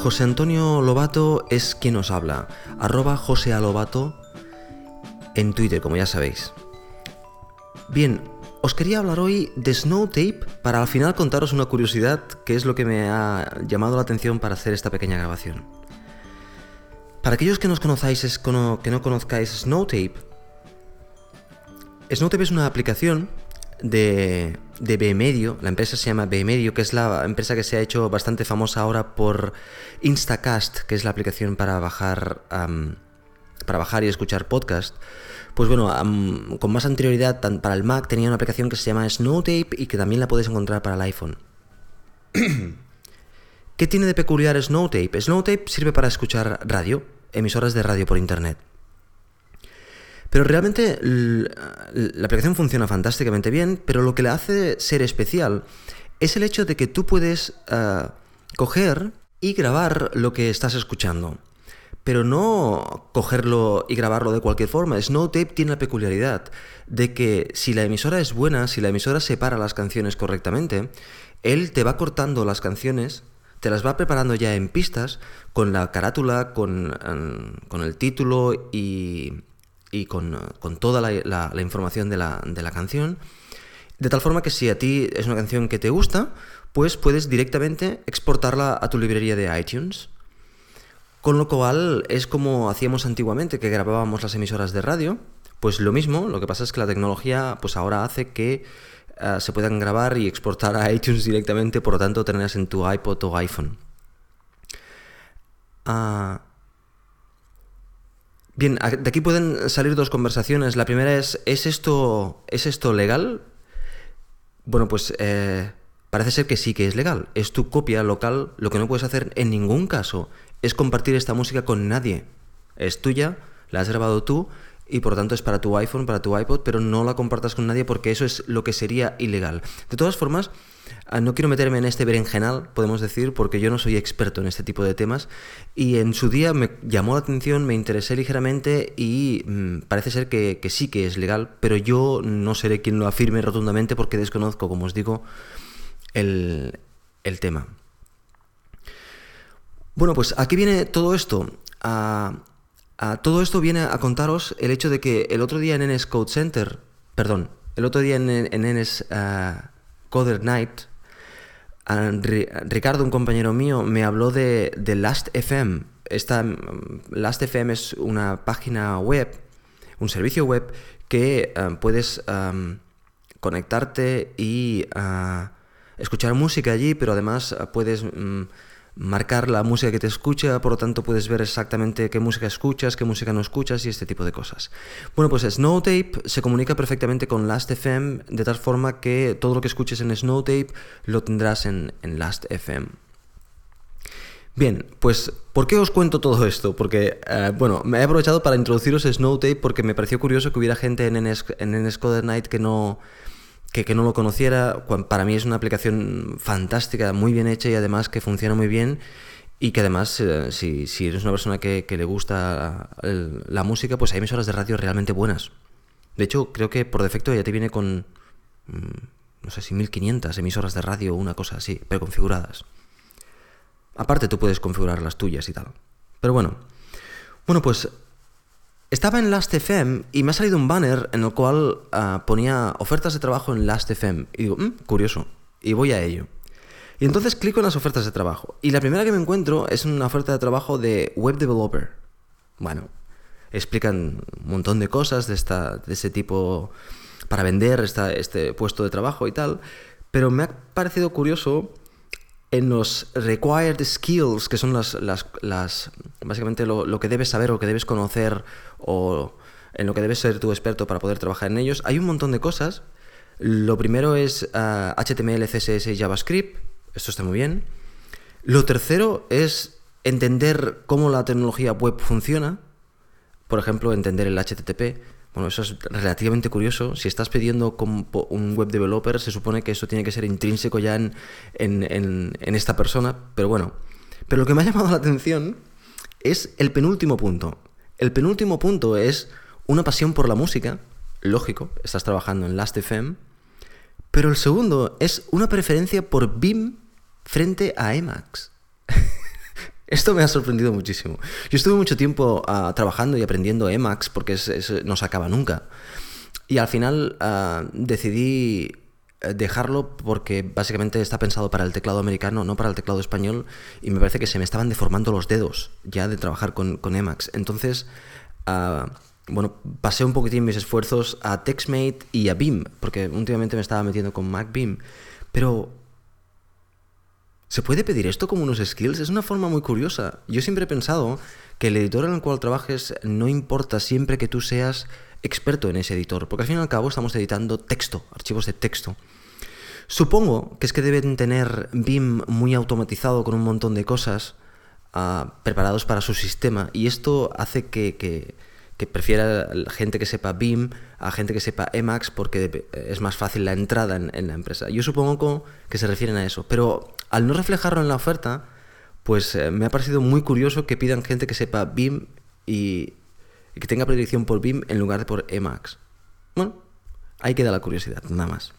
José Antonio Lobato es quien nos habla. Arroba José Lobato en Twitter, como ya sabéis. Bien, os quería hablar hoy de Snow Tape para al final contaros una curiosidad que es lo que me ha llamado la atención para hacer esta pequeña grabación. Para aquellos que, nos conozcáis, que no conozcáis Snow Tape, Snow Tape es una aplicación de, de Bmedio, la empresa se llama Bmedio, que es la empresa que se ha hecho bastante famosa ahora por Instacast, que es la aplicación para bajar, para bajar y escuchar podcast. Pues bueno, con más anterioridad para el Mac tenía una aplicación que se llama Snowtape y que también la puedes encontrar para el iPhone. ¿Qué tiene de peculiar Snowtape? Snowtape sirve para escuchar radio, emisoras de radio por internet. Pero realmente la aplicación funciona fantásticamente bien, pero lo que la hace ser especial es el hecho de que tú puedes ah, coger y grabar lo que estás escuchando. Pero no cogerlo y grabarlo de cualquier forma. Snowtape tiene la peculiaridad de que si la emisora es buena, si la emisora separa las canciones correctamente, él te va cortando las canciones, te las va preparando ya en pistas, con la carátula, con, con el título y, y con, toda la, información de la, de la, canción. De tal forma que si a ti es una canción que te gusta, pues puedes directamente exportarla a tu librería de iTunes. Con lo cual es como hacíamos antiguamente, que grabábamos las emisoras de radio. Pues lo mismo, lo que pasa es que la tecnología pues ahora hace que eh, se puedan grabar y exportar a iTunes directamente, por lo tanto tenerlas en tu iPod o iPhone. Ah, Bien, de aquí pueden salir dos conversaciones. La primera es, ¿es esto, ¿es esto legal? Bueno, pues eh, parece ser que sí que es legal. Es tu copia local. Lo que no puedes hacer en ningún caso es compartir esta música con nadie. Es tuya, la has grabado tú y por tanto es para tu iPhone, para tu iPod, pero no la compartas con nadie porque eso es lo que sería ilegal. De todas formas, no quiero meterme en este berenjenal, podemos decir, porque yo no soy experto en este tipo de temas y en su día me llamó la atención, me interesé ligeramente y mm, parece ser que, sí que es legal, pero yo no seré quien lo afirme rotundamente porque desconozco, como os digo, el, tema. Bueno, pues aquí viene todo esto. a ah, todo esto viene a contaros el hecho de que el otro día en NS Code Center, perdón, el otro día en, NS ah, Coder Night, Ricardo, un compañero mío, me habló de, de Last.fm. Esta mm, Last.fm es una página web, un servicio web que ah, puedes conectarte y escuchar música allí, pero además puedes... Mm, marcar la música que te escucha, por lo tanto puedes ver exactamente qué música escuchas, qué música no escuchas y este tipo de cosas. Bueno, pues Snowtape se comunica perfectamente con Last.fm de tal forma que todo lo que escuches en Snowtape lo tendrás en, Last.fm. Bien, pues ¿por qué os cuento todo esto? Porque, eh, bueno, me he aprovechado para introduciros Snowtape porque me pareció curioso que hubiera gente en, NS, en Night que no, que, no lo conociera, para mí es una aplicación fantástica, muy bien hecha y además que funciona muy bien y que además eh, si, si, eres una persona que, le gusta la música, pues hay emisoras de radio realmente buenas. De hecho, creo que por defecto ya te viene con, mm, no sé si 1500 emisoras de radio o una cosa así, pero configuradas. Aparte tú puedes configurar las tuyas y tal. Pero bueno. Bueno, pues estaba en Last.fm y me ha salido un banner en el cual ah, ponía ofertas de trabajo en Last.fm. Y digo, mm, curioso. Y voy a ello. Y entonces clico en las ofertas de trabajo. Y la primera que me encuentro es una oferta de trabajo de web developer. Bueno, explican un montón de cosas de, esta, de ese tipo para vender este puesto de trabajo y tal. Pero me ha parecido curioso en los required skills, que son las, las, básicamente lo, que debes saber o que debes conocer o en lo que debes ser tu experto para poder trabajar en ellos, hay un montón de cosas. Lo primero es HTML, CSS y JavaScript. Esto está muy bien. Lo tercero es entender cómo la tecnología web funciona. Por ejemplo, entender el HTTP. Bueno, eso es relativamente curioso. Si estás pidiendo un web developer, se supone que eso tiene que ser intrínseco ya en, en, esta persona, pero bueno. Pero lo que me ha llamado la atención es el penúltimo punto. El penúltimo punto es una pasión por la música. Lógico, estás trabajando en Last.fm. Pero el segundo es una preferencia por BIM frente a Emacs. Esto me ha sorprendido muchísimo. Yo estuve mucho tiempo ah, trabajando y aprendiendo Emacs porque no se acaba nunca. Y al final ah, decidí eh, dejarlo porque básicamente está pensado para el teclado americano, no para el teclado español, y me parece que se me estaban deformando los dedos ya de trabajar con, Emacs. Entonces, ah, bueno, pasé un poquitín mis esfuerzos a TextMate y a Beam, porque últimamente me estaba metiendo con MacBeam, pero ¿Se puede pedir esto como unos skills? Es una forma muy curiosa. Yo siempre he pensado que el editor en el cual trabajes no importa siempre que tú seas experto en ese editor, porque al fin y al cabo estamos editando texto, archivos de texto. Supongo que es que deben tener BIM muy automatizado con un montón de cosas ah, preparados para su sistema y esto hace que, que, que prefiera gente que sepa BIM a gente que sepa Emacs porque es más fácil la entrada en, la empresa. Yo supongo que se refieren a eso, pero al no reflejarlo en la oferta, pues eh, me ha parecido muy curioso que pidan gente que sepa BIM y, que tenga predicción por BIM en lugar de por Emacs. Bueno, ahí queda la curiosidad, nada más.